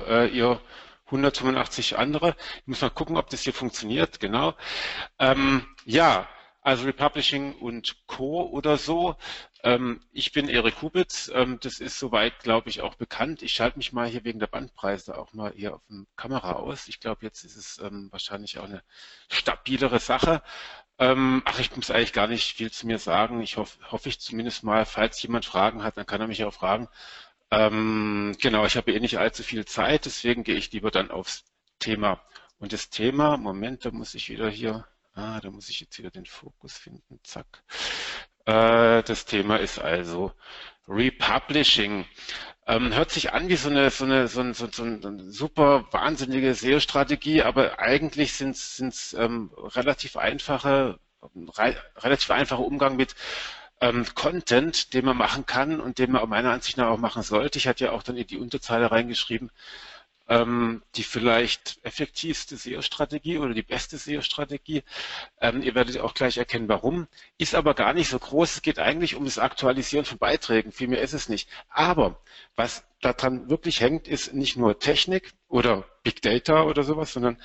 äh, ihr 185 andere. Ich muss mal gucken, ob das hier funktioniert, genau. Ähm, ja, also Republishing und Co. oder so. Ähm, ich bin Erik Kubitz, ähm, das ist soweit, glaube ich, auch bekannt. Ich schalte mich mal hier wegen der Bandpreise auch mal hier auf der Kamera aus. Ich glaube, jetzt ist es ähm, wahrscheinlich auch eine stabilere Sache. Ähm, ach, ich muss eigentlich gar nicht viel zu mir sagen. Ich hoffe, hoffe ich zumindest mal, falls jemand Fragen hat, dann kann er mich auch fragen. Ähm, genau, ich habe eh nicht allzu viel Zeit, deswegen gehe ich lieber dann aufs Thema. Und das Thema, Moment, da muss ich wieder hier, ah, da muss ich jetzt wieder den Fokus finden, zack. Äh, das Thema ist also Republishing. Ähm, hört sich an wie so eine, so eine, so, ein, so, so eine super wahnsinnige SEO-Strategie, aber eigentlich sind es ähm, relativ einfache, re, relativ einfacher Umgang mit ähm, Content, den man machen kann und den man meiner Ansicht nach auch machen sollte. Ich hatte ja auch dann in die Unterzeile reingeschrieben, ähm, die vielleicht effektivste SEO-Strategie oder die beste SEO-Strategie. Ähm, ihr werdet auch gleich erkennen, warum. Ist aber gar nicht so groß. Es geht eigentlich um das Aktualisieren von Beiträgen. Viel mehr ist es nicht. Aber was daran wirklich hängt, ist nicht nur Technik oder Big Data oder sowas, sondern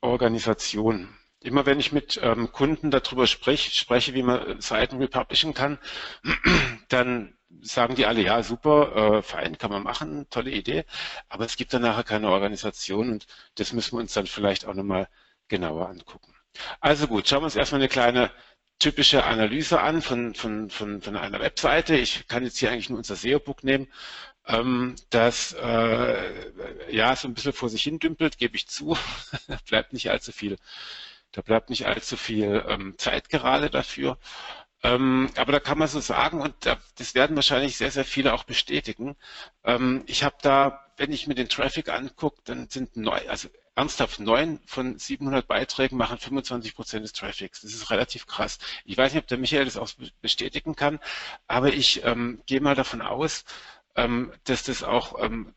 Organisation. Immer wenn ich mit ähm, Kunden darüber sprich, spreche, wie man Seiten republishen kann, dann sagen die alle, ja, super, äh, Verein kann man machen, tolle Idee, aber es gibt dann nachher keine Organisation und das müssen wir uns dann vielleicht auch nochmal genauer angucken. Also gut, schauen wir uns erstmal eine kleine typische Analyse an von, von, von, von einer Webseite. Ich kann jetzt hier eigentlich nur unser SEO-Book nehmen, ähm, das äh, ja so ein bisschen vor sich hin dümpelt, gebe ich zu, bleibt nicht allzu viel da bleibt nicht allzu viel ähm, Zeit gerade dafür. Ähm, aber da kann man so sagen, und das werden wahrscheinlich sehr, sehr viele auch bestätigen. Ähm, ich habe da, wenn ich mir den Traffic angucke, dann sind neu, also ernsthaft neun von 700 Beiträgen machen 25 Prozent des Traffics. Das ist relativ krass. Ich weiß nicht, ob der Michael das auch bestätigen kann, aber ich ähm, gehe mal davon aus, ähm, dass das auch ähm,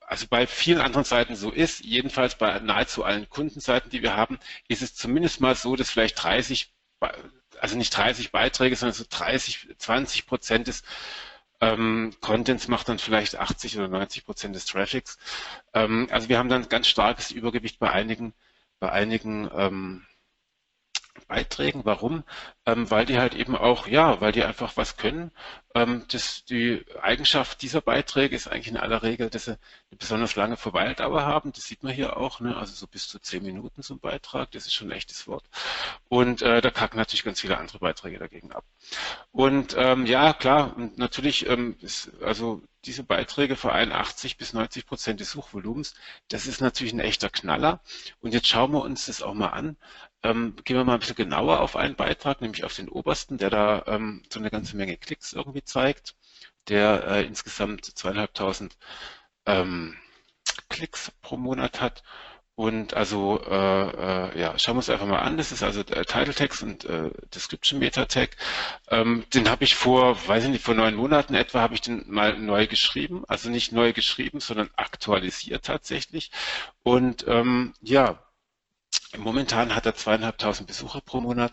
also bei vielen anderen Seiten so ist, jedenfalls bei nahezu allen Kundenseiten, die wir haben, ist es zumindest mal so, dass vielleicht 30, also nicht 30 Beiträge, sondern so 30, 20 Prozent des ähm, Contents macht dann vielleicht 80 oder 90 Prozent des Traffics. Ähm, also wir haben dann ganz starkes Übergewicht bei einigen, bei einigen ähm, Beiträgen. Warum? Ähm, weil die halt eben auch, ja, weil die einfach was können. Ähm, das, die Eigenschaft dieser Beiträge ist eigentlich in aller Regel, dass sie eine besonders lange Verweildauer haben. Das sieht man hier auch, ne? also so bis zu zehn Minuten zum Beitrag. Das ist schon ein echtes Wort. Und äh, da kacken natürlich ganz viele andere Beiträge dagegen ab. Und ähm, ja, klar, und natürlich ähm, ist also diese Beiträge für 81 bis 90 Prozent des Suchvolumens, das ist natürlich ein echter Knaller. Und jetzt schauen wir uns das auch mal an. Ähm, gehen wir mal ein bisschen genauer auf einen Beitrag, nämlich auf den obersten, der da ähm, so eine ganze Menge Klicks irgendwie zeigt, der äh, insgesamt zweieinhalbtausend ähm, Klicks pro Monat hat. Und also, äh, äh, ja, schauen wir uns einfach mal an. Das ist also der Title Text und äh, Description Meta Tag. Ähm, den habe ich vor, weiß ich nicht, vor neun Monaten etwa habe ich den mal neu geschrieben. Also nicht neu geschrieben, sondern aktualisiert tatsächlich. Und ähm, ja, Momentan hat er zweieinhalbtausend Besucher pro Monat,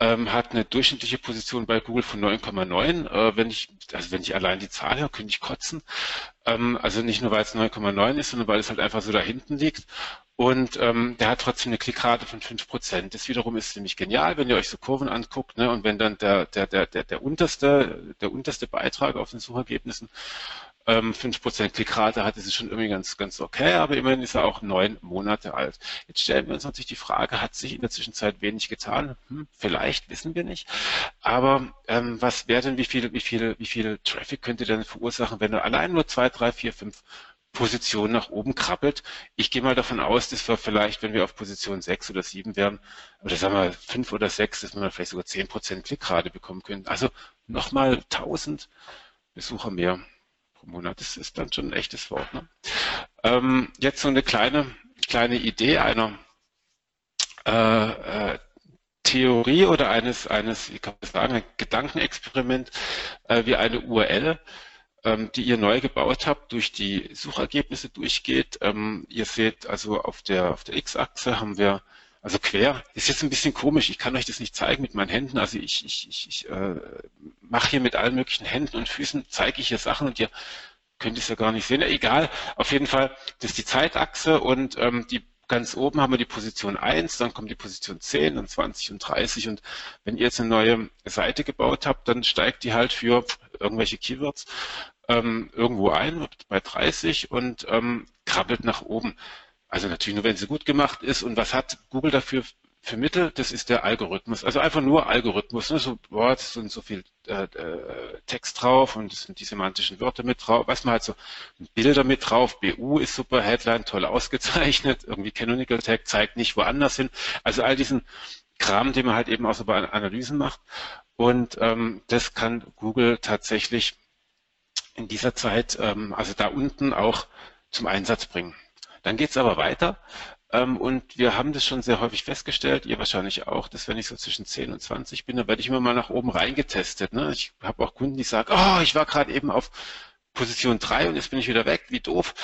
ähm, hat eine durchschnittliche Position bei Google von 9,9. Äh, wenn ich, also wenn ich allein die Zahl höre, könnte ich kotzen. Ähm, also nicht nur, weil es 9,9 ist, sondern weil es halt einfach so da hinten liegt. Und ähm, der hat trotzdem eine Klickrate von 5%. Das wiederum ist ziemlich genial, wenn ihr euch so Kurven anguckt, ne? Und wenn dann der, der, der, der, der unterste, der unterste Beitrag auf den Suchergebnissen ähm, 5% Klickrate hat, ist es schon irgendwie ganz, ganz okay, aber immerhin ist er auch neun Monate alt. Jetzt stellen wir uns natürlich die Frage, hat sich in der Zwischenzeit wenig getan? Hm, vielleicht, wissen wir nicht. Aber ähm, was wäre denn, wie viel, wie viel, wie viel Traffic könnte denn verursachen, wenn er allein nur zwei, drei, vier, fünf Positionen nach oben krabbelt. Ich gehe mal davon aus, dass wir vielleicht, wenn wir auf Position 6 oder 7 wären, oder sagen wir 5 oder 6, dass wir vielleicht sogar 10% Klickrate bekommen könnten. Also nochmal 1000 Besucher mehr Monat. Das ist dann schon ein echtes Wort. Ne? Ähm, jetzt so eine kleine, kleine Idee einer äh, äh, Theorie oder eines, eines, wie kann man sagen, ein Gedankenexperiment äh, wie eine URL, ähm, die ihr neu gebaut habt, durch die Suchergebnisse durchgeht. Ähm, ihr seht also auf der, auf der X-Achse haben wir also quer, ist jetzt ein bisschen komisch, ich kann euch das nicht zeigen mit meinen Händen, also ich, ich, ich, ich äh, mache hier mit allen möglichen Händen und Füßen, zeige ich hier Sachen und ihr könnte ich es ja gar nicht sehen. Egal, auf jeden Fall, das ist die Zeitachse und ähm, die ganz oben haben wir die Position 1, dann kommt die Position 10, dann 20 und 30 und wenn ihr jetzt eine neue Seite gebaut habt, dann steigt die halt für irgendwelche Keywords ähm, irgendwo ein bei 30 und ähm, krabbelt nach oben. Also natürlich nur, wenn sie gut gemacht ist. Und was hat Google dafür für Mittel? Das ist der Algorithmus. Also einfach nur Algorithmus. Ne? So, boah, es sind so viel äh, äh, Text drauf und es sind die semantischen Wörter mit drauf. Was man halt so Bilder mit drauf. BU ist super, Headline toll ausgezeichnet. Irgendwie Canonical Tag zeigt nicht woanders hin. Also all diesen Kram, den man halt eben auch so bei Analysen macht. Und ähm, das kann Google tatsächlich in dieser Zeit, ähm, also da unten auch zum Einsatz bringen. Dann geht es aber weiter. Ähm, und wir haben das schon sehr häufig festgestellt, ihr wahrscheinlich auch, dass wenn ich so zwischen 10 und 20 bin, dann werde ich immer mal nach oben reingetestet. Ne? Ich habe auch Kunden, die sagen, oh, ich war gerade eben auf Position 3 und jetzt bin ich wieder weg, wie doof.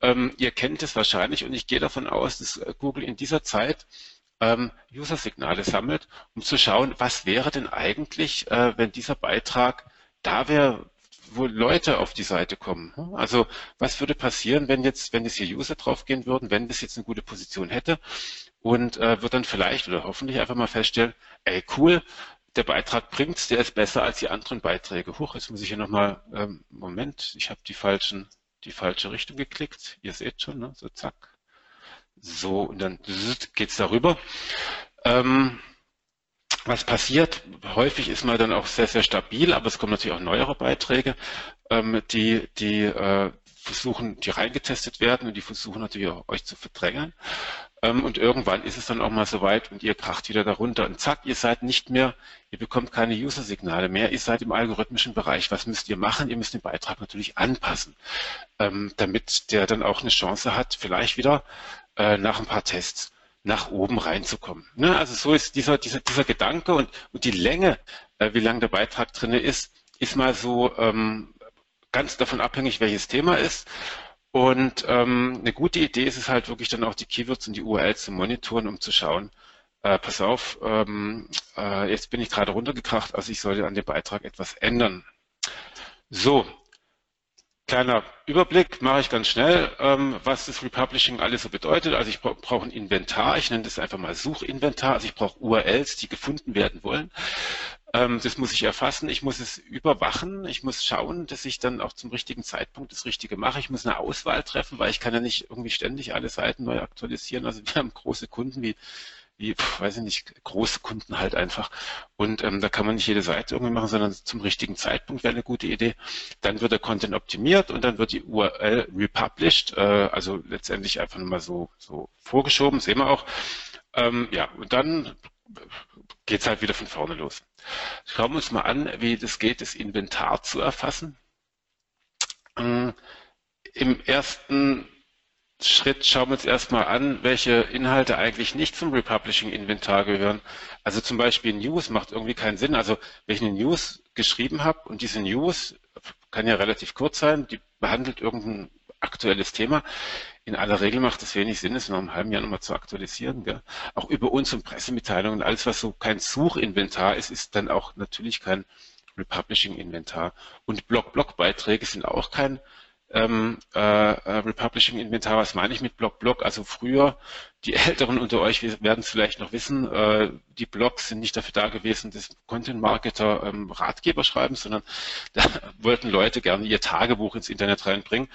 Ähm, ihr kennt es wahrscheinlich und ich gehe davon aus, dass Google in dieser Zeit ähm, User-Signale sammelt, um zu schauen, was wäre denn eigentlich, äh, wenn dieser Beitrag da wäre, wo Leute auf die Seite kommen. Also was würde passieren, wenn jetzt, wenn jetzt hier User draufgehen würden, wenn das jetzt eine gute Position hätte und äh, wird dann vielleicht oder hoffentlich einfach mal feststellen, ey cool, der Beitrag bringt's, der ist besser als die anderen Beiträge. Huch, jetzt muss ich hier nochmal, ähm, Moment, ich habe die falschen, die falsche Richtung geklickt. Ihr seht schon, ne? so zack. So, und dann geht's darüber. Ähm, was passiert? Häufig ist man dann auch sehr, sehr stabil, aber es kommen natürlich auch neuere Beiträge, ähm, die, die äh, versuchen, die reingetestet werden und die versuchen natürlich auch euch zu verdrängen. Ähm, und irgendwann ist es dann auch mal soweit und ihr kracht wieder darunter und zack, ihr seid nicht mehr, ihr bekommt keine User-Signale mehr, ihr seid im algorithmischen Bereich. Was müsst ihr machen? Ihr müsst den Beitrag natürlich anpassen, ähm, damit der dann auch eine Chance hat, vielleicht wieder äh, nach ein paar Tests nach oben reinzukommen. Ne? Also so ist dieser, dieser, dieser Gedanke und, und die Länge, äh, wie lang der Beitrag drin ist, ist mal so ähm, ganz davon abhängig, welches Thema ist. Und ähm, eine gute Idee ist es halt wirklich dann auch die Keywords und die URLs zu monitoren, um zu schauen, äh, pass auf, ähm, äh, jetzt bin ich gerade runtergekracht, also ich sollte an dem Beitrag etwas ändern. So, Kleiner Überblick mache ich ganz schnell, ähm, was das Republishing alles so bedeutet. Also ich brauche ein Inventar, ich nenne das einfach mal Suchinventar. Also ich brauche URLs, die gefunden werden wollen. Ähm, das muss ich erfassen, ich muss es überwachen, ich muss schauen, dass ich dann auch zum richtigen Zeitpunkt das Richtige mache. Ich muss eine Auswahl treffen, weil ich kann ja nicht irgendwie ständig alle Seiten neu aktualisieren. Also wir haben große Kunden wie wie, weiß ich nicht, große Kunden halt einfach. Und ähm, da kann man nicht jede Seite irgendwie machen, sondern zum richtigen Zeitpunkt wäre eine gute Idee. Dann wird der Content optimiert und dann wird die URL republished, äh, also letztendlich einfach nur mal so, so vorgeschoben, sehen wir auch. Ähm, ja, und dann geht's halt wieder von vorne los. Schauen wir uns mal an, wie das geht, das Inventar zu erfassen. Ähm, Im ersten Schritt schauen wir uns erstmal an, welche Inhalte eigentlich nicht zum Republishing-Inventar gehören. Also zum Beispiel News macht irgendwie keinen Sinn. Also wenn ich eine News geschrieben habe und diese News kann ja relativ kurz sein, die behandelt irgendein aktuelles Thema. In aller Regel macht es wenig Sinn, es noch im halben Jahr nochmal zu aktualisieren. Gell? Auch über uns und Pressemitteilungen, alles was so kein Suchinventar ist, ist dann auch natürlich kein Republishing-Inventar. Und Blog-Blog-Beiträge sind auch kein ähm, äh, äh, Republishing Inventar, was meine ich mit Blog Blog? Also früher, die Älteren unter euch werden es vielleicht noch wissen, äh, die Blogs sind nicht dafür da gewesen, dass Content Marketer ähm, Ratgeber schreiben, sondern da wollten Leute gerne ihr Tagebuch ins Internet reinbringen.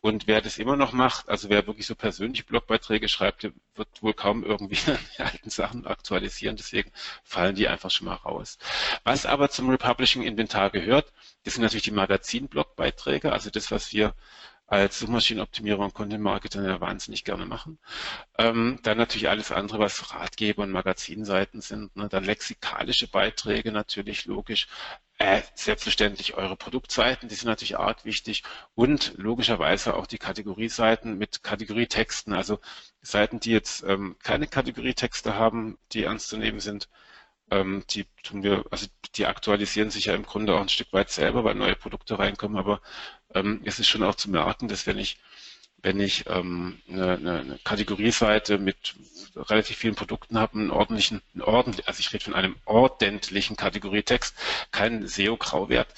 Und wer das immer noch macht, also wer wirklich so persönliche Blogbeiträge schreibt, der wird wohl kaum irgendwie die alten Sachen aktualisieren, deswegen fallen die einfach schon mal raus. Was aber zum Republishing Inventar gehört, das sind natürlich die Magazin-Blogbeiträge, also das, was wir als Suchmaschinenoptimierer und Content Marketer ja wahnsinnig gerne machen. Ähm, dann natürlich alles andere, was Ratgeber und Magazinseiten sind. Ne? Dann lexikalische Beiträge natürlich, logisch. Äh, selbstverständlich eure Produktseiten, die sind natürlich arg wichtig. Und logischerweise auch die Kategorieseiten mit Kategorietexten. Also Seiten, die jetzt ähm, keine Kategorietexte haben, die ernst zu nehmen sind, ähm, die tun wir, also die aktualisieren sich ja im Grunde auch ein Stück weit selber, weil neue Produkte reinkommen, aber ähm, es ist schon auch zu merken, dass wenn ich wenn ich ähm, eine, eine Kategorieseite mit relativ vielen Produkten habe, einen ordentlichen, einen ordentlich, also ich rede von einem ordentlichen Kategorietext, keinen SEO-Grauwert,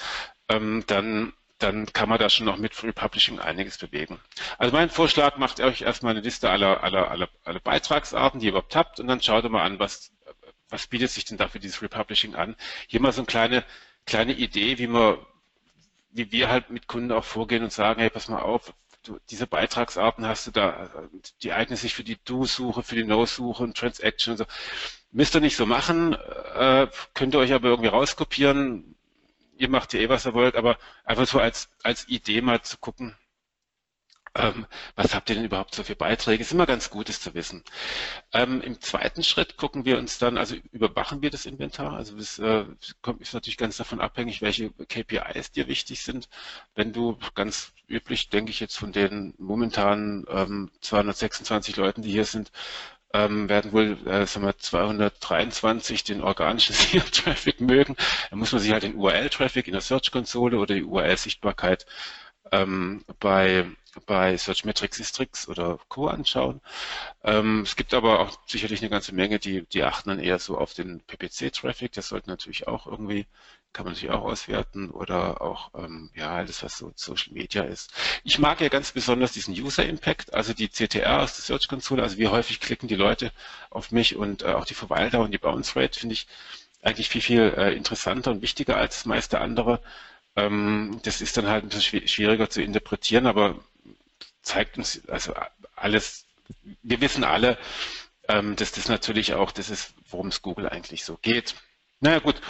ähm, dann dann kann man da schon noch mit Free Publishing einiges bewegen. Also mein Vorschlag, macht euch erstmal eine Liste aller, aller, aller, aller Beitragsarten, die ihr überhaupt habt, und dann schaut ihr mal an, was, was bietet sich denn dafür dieses Free Publishing an. Hier mal so eine kleine, kleine Idee, wie man, wie wir halt mit Kunden auch vorgehen und sagen, hey, pass mal auf, du, diese Beitragsarten hast du da, die eignen sich für die Do-Suche, für die No-Suche und Transaction und so. Müsst ihr nicht so machen, äh, könnt ihr euch aber irgendwie rauskopieren, ihr macht ja eh, was ihr wollt, aber einfach so als, als Idee mal zu gucken, ähm, was habt ihr denn überhaupt so für Beiträge? Ist immer ganz gut, es zu wissen. Ähm, Im zweiten Schritt gucken wir uns dann, also überwachen wir das Inventar. Also es äh, ist natürlich ganz davon abhängig, welche KPIs dir wichtig sind. Wenn du ganz üblich, denke ich jetzt von den momentan ähm, 226 Leuten, die hier sind, ähm, werden wohl äh, sagen wir, 223 den organischen SEO-Traffic mögen. Da muss man sich halt den URL-Traffic in der Search-Konsole oder die URL-Sichtbarkeit ähm, bei bei Searchmetrics Istrix oder Co. anschauen. Ähm, es gibt aber auch sicherlich eine ganze Menge, die, die achten dann eher so auf den PPC-Traffic. Das sollte natürlich auch irgendwie kann man natürlich auch auswerten oder auch ähm, ja alles, was so Social Media ist. Ich mag ja ganz besonders diesen User Impact, also die CTR aus der Search Console, also wie häufig klicken die Leute auf mich und äh, auch die Verweildauer und die Bounce Rate finde ich eigentlich viel, viel äh, interessanter und wichtiger als das meiste andere. Ähm, das ist dann halt ein bisschen schwieriger zu interpretieren, aber zeigt uns also alles, wir wissen alle, ähm, dass das natürlich auch das ist, worum es Google eigentlich so geht. Naja gut,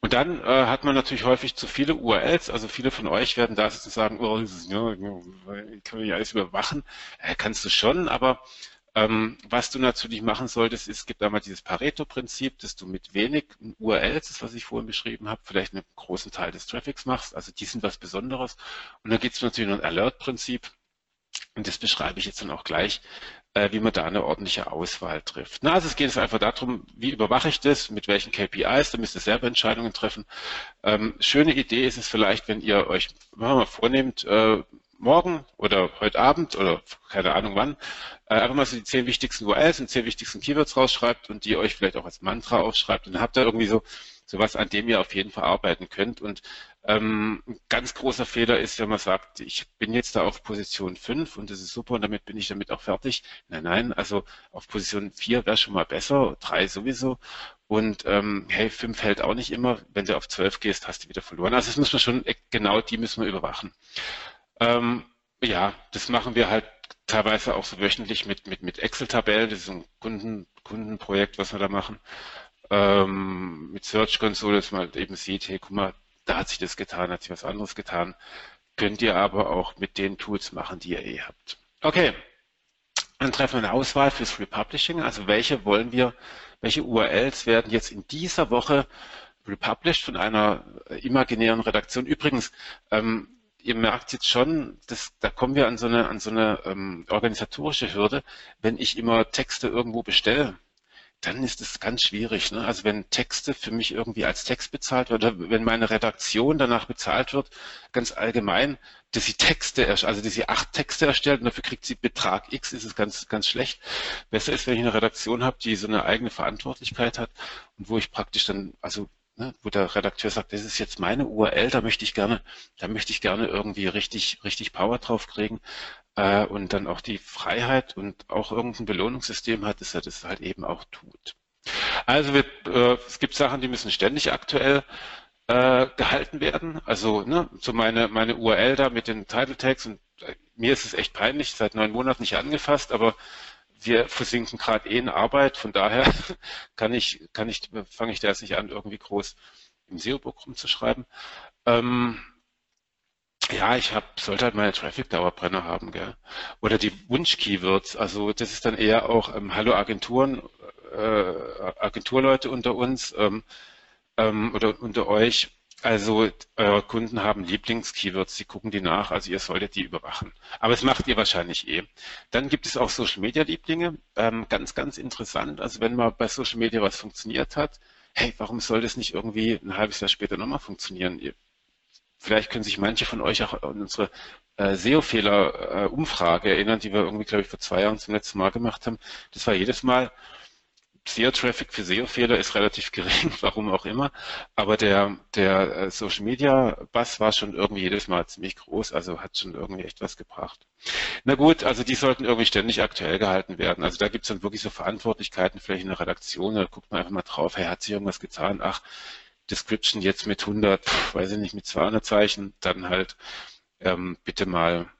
und dann äh, hat man natürlich häufig zu viele URLs, also viele von euch werden da sozusagen, oh, ja, kann man ja alles überwachen. Äh, kannst du schon, aber ähm, was du natürlich machen solltest, ist, es gibt einmal dieses Pareto-Prinzip, dass du mit wenig URLs, das was ich vorhin beschrieben habe, vielleicht einen großen Teil des Traffics machst, also die sind was Besonderes. Und dann gibt es natürlich noch ein Alert-Prinzip, und das beschreibe ich jetzt dann auch gleich, äh, wie man da eine ordentliche Auswahl trifft. Na, also es geht jetzt einfach darum, wie überwache ich das, mit welchen KPIs, da müsst ihr selber Entscheidungen treffen. Ähm, schöne Idee ist es vielleicht, wenn ihr euch mal vornehmt, äh, morgen oder heute Abend oder keine Ahnung wann, äh, einfach mal so die zehn wichtigsten URLs und zehn wichtigsten Keywords rausschreibt und die euch vielleicht auch als Mantra aufschreibt und dann habt ihr irgendwie so sowas, an dem ihr auf jeden Fall arbeiten könnt. Und ähm, ein ganz großer Fehler ist, wenn man sagt, ich bin jetzt da auf Position 5 und das ist super und damit bin ich damit auch fertig. Nein, nein, also auf Position 4 wäre schon mal besser, 3 sowieso. Und ähm, hey, 5 hält auch nicht immer. Wenn du auf 12 gehst, hast du wieder verloren. Also das muss man schon, genau die müssen wir überwachen. Ähm, ja, das machen wir halt teilweise auch so wöchentlich mit, mit, mit Excel-Tabellen. Das ist ein Kunden, Kundenprojekt, was wir da machen. Ähm, mit Search Console, dass man halt eben sieht, hey, guck mal, da hat sich das getan, hat sich was anderes getan. Könnt ihr aber auch mit den Tools machen, die ihr eh habt. Okay, dann treffen wir eine Auswahl fürs Republishing. Also welche wollen wir, welche URLs werden jetzt in dieser Woche republished von einer imaginären Redaktion. Übrigens, ähm, ihr merkt jetzt schon, dass, da kommen wir an so eine, an so eine ähm, organisatorische Hürde, wenn ich immer Texte irgendwo bestelle dann ist es ganz schwierig. Ne? Also wenn Texte für mich irgendwie als Text bezahlt wird, oder wenn meine Redaktion danach bezahlt wird, ganz allgemein, dass sie Texte, also dass sie acht Texte erstellt und dafür kriegt sie Betrag X, ist es ganz, ganz schlecht. Besser ist, wenn ich eine Redaktion habe, die so eine eigene Verantwortlichkeit hat und wo ich praktisch dann, also ne, wo der Redakteur sagt, das ist jetzt meine URL, da möchte ich gerne, da möchte ich gerne irgendwie richtig, richtig Power drauf kriegen äh, und dann auch die Freiheit und auch irgendein Belohnungssystem hat, dass er das halt eben auch tut. Also wir, äh, es gibt Sachen, die müssen ständig aktuell äh, gehalten werden. Also ne, so meine, meine URL da mit den Title Tags und äh, mir ist es echt peinlich, seit neun Monaten nicht angefasst, aber wir versinken gerade eh in Arbeit, von daher kann ich, kann ich, fange ich da jetzt nicht an, irgendwie groß im SEO-Book rumzuschreiben. Ähm, ja, ich hab, sollte halt meine Traffic-Dauerbrenner haben, gell? Oder die Wunsch-Keywords. Also das ist dann eher auch ähm, Hallo Agenturen, äh, Agenturleute unter uns ähm, ähm, oder unter euch. Also eure Kunden haben Lieblings-Keywords, sie gucken die nach, also ihr solltet die überwachen. Aber das macht ihr wahrscheinlich eh. Dann gibt es auch Social-Media-Lieblinge. Ähm, ganz, ganz interessant. Also wenn mal bei Social Media was funktioniert hat, hey, warum soll das nicht irgendwie ein halbes Jahr später nochmal funktionieren? Vielleicht können sich manche von euch auch an unsere äh, SEO-Fehler-Umfrage erinnern, die wir irgendwie, glaube ich, vor zwei Jahren zum letzten Mal gemacht haben. Das war jedes Mal SEO-Traffic für SEO-Fehler ist relativ gering, warum auch immer. Aber der, der äh, Social Media Bass war schon irgendwie jedes Mal ziemlich groß, also hat schon irgendwie echt was gebracht. Na gut, also die sollten irgendwie ständig aktuell gehalten werden. Also da gibt's dann wirklich so Verantwortlichkeiten, vielleicht in der Redaktion, da guckt man einfach mal drauf, hey, hat sich irgendwas getan? Ach, Description jetzt mit 100, weiß ich nicht, mit 200 Zeichen, dann halt ähm, bitte mal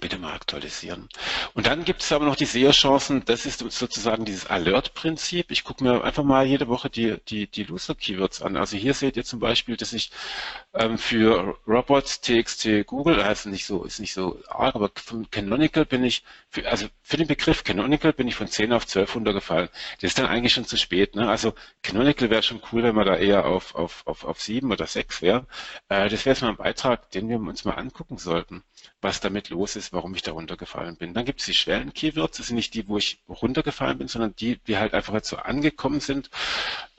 bitte mal aktualisieren. Und dann gibt es aber noch die SEO-Chancen, das ist sozusagen dieses Alert-Prinzip. Ich gucke mir einfach mal jede Woche die, die, die Loser-Keywords an. Also hier seht ihr zum Beispiel, dass ich ähm, für Robots TXT Google, also nicht so, ist nicht so arg, aber von Canonical bin ich, für, also für den Begriff Canonical bin ich von 10 auf 12 runtergefallen. Das ist dann eigentlich schon zu spät. Ne? Also Canonical wäre schon cool, wenn man da eher auf, auf, auf, auf 7 oder 6 wäre. Äh, das wäre jetzt mal ein Beitrag, den wir uns mal angucken sollten, was damit los ist, warum ich da runtergefallen bin. Dann gibt es die Schwellen-Keywords, das sind nicht die, wo ich runtergefallen bin, sondern die, die halt einfach jetzt so angekommen sind,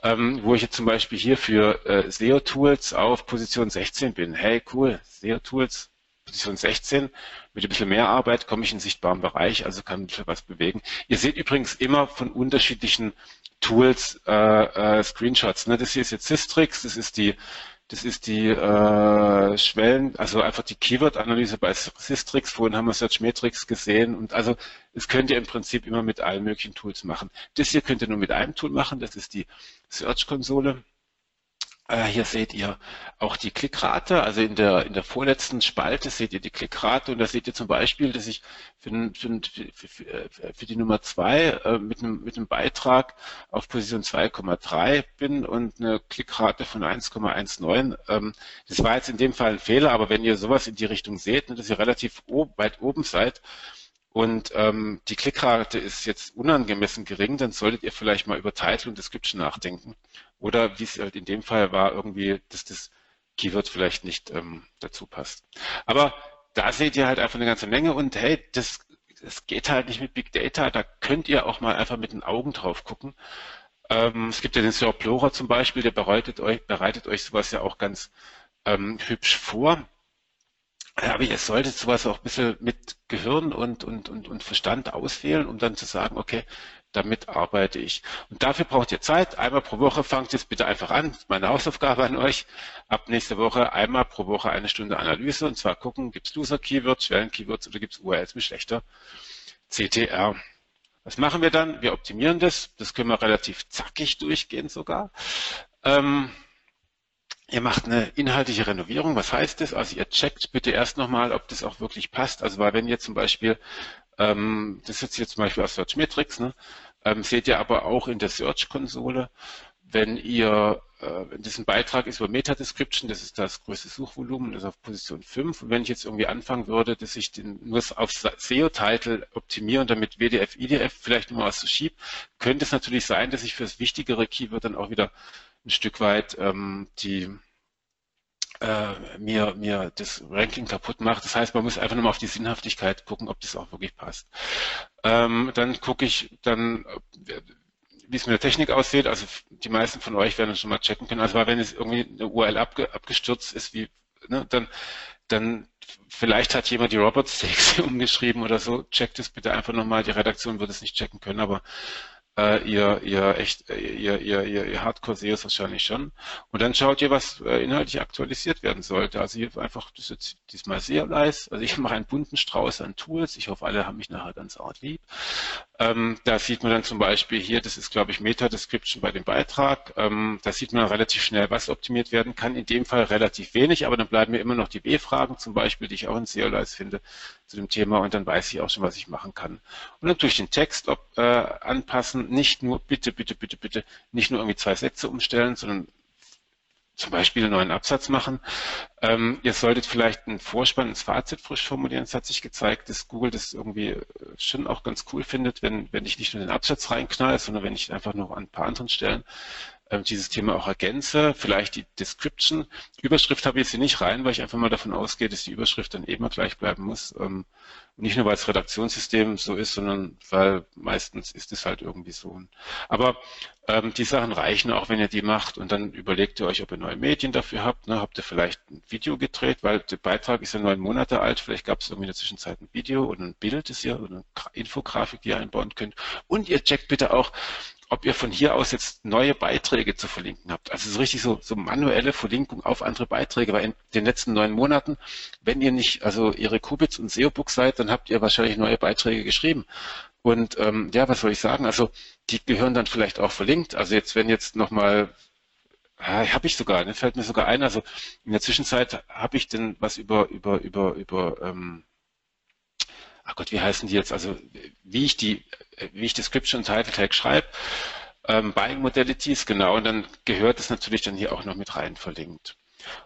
ähm, wo ich jetzt zum Beispiel hier für äh, SEO-Tools auf Position 16 bin. Hey, cool, SEO-Tools, Position 16. Mit ein bisschen mehr Arbeit komme ich in sichtbaren Bereich, also kann ein bisschen was bewegen. Ihr seht übrigens immer von unterschiedlichen Tools äh, äh, Screenshots. Ne? Das hier ist jetzt Systrix, das ist die das ist die äh, Schwellen, also einfach die Keyword-Analyse bei Systrix. Vorhin haben wir Searchmetrics gesehen. Und also das könnt ihr im Prinzip immer mit allen möglichen Tools machen. Das hier könnt ihr nur mit einem Tool machen. Das ist die Search-Konsole. Äh, hier seht ihr auch die Klickrate, also in der, in der vorletzten Spalte seht ihr die Klickrate und da seht ihr zum Beispiel, dass ich für, für, für, für die Nummer zwei äh, mit, einem, mit einem Beitrag auf Position 2,3 bin und eine Klickrate von 1,19. Ähm, das war jetzt in dem Fall ein Fehler, aber wenn ihr sowas in die Richtung seht, ne, dass ihr relativ weit oben seid, und ähm, die Klickrate ist jetzt unangemessen gering, dann solltet ihr vielleicht mal über Title und Description nachdenken. Oder wie es halt in dem Fall war, irgendwie, dass das Keyword vielleicht nicht ähm, dazu passt. Aber da seht ihr halt einfach eine ganze Menge und hey, das, das geht halt nicht mit Big Data, da könnt ihr auch mal einfach mit den Augen drauf gucken. Ähm, es gibt ja den Sir Plora zum Beispiel, der bereitet euch, bereitet euch sowas ja auch ganz ähm, hübsch vor. Aber ihr solltet sowas auch ein bisschen mit Gehirn und, und, und, und Verstand auswählen, um dann zu sagen, okay, damit arbeite ich. Und dafür braucht ihr Zeit. Einmal pro Woche fangt jetzt bitte einfach an. Meine Hausaufgabe an euch. Ab nächste Woche einmal pro Woche eine Stunde Analyse und zwar gucken, gibt es Loser-Keywords, Schwellen-Keywords oder gibt es URLs mit schlechter CTR. Was machen wir dann? Wir optimieren das. Das können wir relativ zackig durchgehen sogar. Ähm, Ihr macht eine inhaltliche Renovierung. Was heißt das? Also ihr checkt bitte erst nochmal, ob das auch wirklich passt. Also weil wenn ihr zum Beispiel, ähm, das ist jetzt zum Beispiel aus Searchmetrics, ne, ähm, seht ihr aber auch in der Search-Konsole, wenn ihr, äh, das ein Beitrag ist über Meta-Description, das ist das größte Suchvolumen, das ist auf Position 5. Und wenn ich jetzt irgendwie anfangen würde, dass ich den nur auf SEO-Title optimiere und damit WDF, IDF vielleicht nur was so schieb, könnte es natürlich sein, dass ich für das wichtigere Keyword dann auch wieder ein Stück weit ähm, die äh, mir, mir das Ranking kaputt macht. Das heißt, man muss einfach nochmal auf die Sinnhaftigkeit gucken, ob das auch wirklich passt. Ähm, dann gucke ich dann, wie es mit der Technik aussieht. Also die meisten von euch werden schon mal checken können. Also wenn es irgendwie eine URL abge, abgestürzt ist, wie, ne, dann, dann vielleicht hat jemand die Robots.txt umgeschrieben oder so. Checkt es bitte einfach nochmal. Die Redaktion wird es nicht checken können, aber äh, ihr, ihr echt, ihr, ihr, ihr, ihr Hardcore-SEOs wahrscheinlich schon. Und dann schaut ihr, was äh, inhaltlich aktualisiert werden sollte. Also hier einfach, das ist jetzt diesmal sehr leise. Also ich mache einen bunten Strauß an Tools. Ich hoffe, alle haben mich nachher ganz Art lieb. Ähm, da sieht man dann zum Beispiel hier, das ist glaube ich Meta-Description bei dem Beitrag. Ähm, da sieht man relativ schnell, was optimiert werden kann. In dem Fall relativ wenig, aber dann bleiben mir immer noch die B-Fragen zum Beispiel, die ich auch in SEO-Leis finde zu dem Thema und dann weiß ich auch schon, was ich machen kann. Und natürlich den Text ob, äh, anpassen, nicht nur bitte, bitte, bitte, bitte, nicht nur irgendwie zwei Sätze umstellen, sondern zum Beispiel einen neuen Absatz machen. Ähm, ihr solltet vielleicht ein Vorspann ins Fazit frisch formulieren. Es hat sich gezeigt, dass Google das irgendwie äh, schon auch ganz cool findet, wenn, wenn ich nicht nur den Absatz reinknall, sondern wenn ich einfach noch an ein paar anderen Stellen ähm, dieses Thema auch ergänze. Vielleicht die Description. Überschrift habe ich sie nicht rein, weil ich einfach mal davon ausgehe, dass die Überschrift dann immer gleich bleiben muss. Ähm, nicht nur, weil das Redaktionssystem so ist, sondern weil meistens ist es halt irgendwie so. Aber ähm, die Sachen reichen auch, wenn ihr die macht und dann überlegt ihr euch, ob ihr neue Medien dafür habt. Ne? Habt ihr vielleicht ein Video gedreht, weil der Beitrag ist ja neun Monate alt. Vielleicht gab es irgendwie in der Zwischenzeit ein Video oder ein Bild, das ihr, oder eine Infografik, die ihr einbauen könnt. Und ihr checkt bitte auch, ob ihr von hier aus jetzt neue Beiträge zu verlinken habt. Also so richtig so, so manuelle Verlinkung auf andere Beiträge, weil in den letzten neun Monaten, wenn ihr nicht also ihre Qubits und SEO-Book seid, dann habt ihr wahrscheinlich neue Beiträge geschrieben. Und ähm, ja, was soll ich sagen? Also die gehören dann vielleicht auch verlinkt. Also jetzt, wenn jetzt nochmal ja, habe ich sogar, ne, fällt mir sogar ein. Also in der Zwischenzeit habe ich denn was über über über über ähm, ach Gott, wie heißen die jetzt? Also wie ich die, wie ich Description und Title Tag schreibe, ähm, Buying Modalities, genau, und dann gehört es natürlich dann hier auch noch mit rein verlinkt.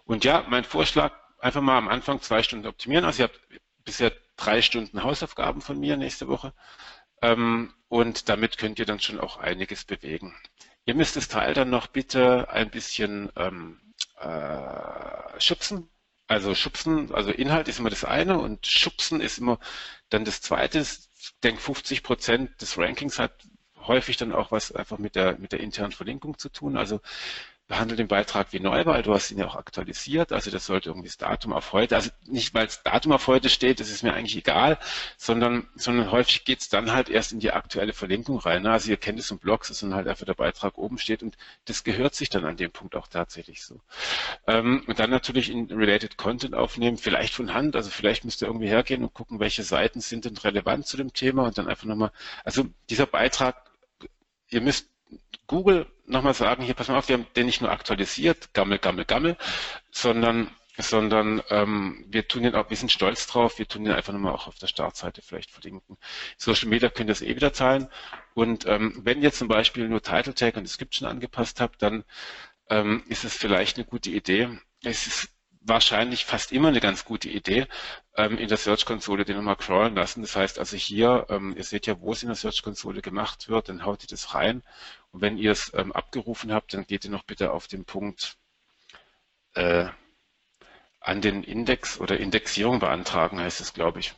Und ja, mein Vorschlag, einfach mal am Anfang zwei Stunden optimieren. Also ihr habt bisher drei Stunden Hausaufgaben von mir nächste Woche. Ähm, und damit könnt ihr dann schon auch einiges bewegen. Ihr müsst das Teil dann noch bitte ein bisschen ähm, äh, schubsen. Also schubsen, also Inhalt ist immer das eine und schubsen ist immer dann das zweite. Ich denke, 50 Prozent des Rankings hat häufig dann auch was einfach mit der, mit der internen Verlinkung zu tun. Also behandle den Beitrag wie neu, weil du hast ihn ja auch aktualisiert. Also das sollte irgendwie das Datum auf heute, also nicht weil das Datum auf heute steht, das ist mir eigentlich egal, sondern, sondern häufig geht's dann halt erst in die aktuelle Verlinkung rein. Also ihr kennt es im Blog, dass dann halt einfach der Beitrag oben steht und das gehört sich dann an dem Punkt auch tatsächlich so. Ähm, und dann natürlich in Related Content aufnehmen, vielleicht von Hand, also vielleicht müsst ihr irgendwie hergehen und gucken, welche Seiten sind denn relevant zu dem Thema und dann einfach nochmal, also dieser Beitrag, ihr müsst Google nochmal sagen, hier pass mal auf, wir haben den nicht nur aktualisiert, gammel, gammel, gammel, sondern sondern ähm, wir tun den auch, wir sind stolz drauf, wir tun den einfach nochmal auch auf der Startseite vielleicht verlinken. Social Media könnt ihr das eh wieder teilen. Und ähm, wenn ihr zum Beispiel nur Title Tag und Description angepasst habt, dann ähm, ist es vielleicht eine gute Idee. Es ist wahrscheinlich fast immer eine ganz gute Idee, ähm, in der Search-Konsole den nochmal crawlen lassen. Das heißt also hier, ähm, ihr seht ja, wo es in der Search-Konsole gemacht wird, dann haut ihr das rein. Und wenn ihr es ähm, abgerufen habt, dann geht ihr noch bitte auf den Punkt äh, an den Index oder Indexierung beantragen, heißt es, glaube ich.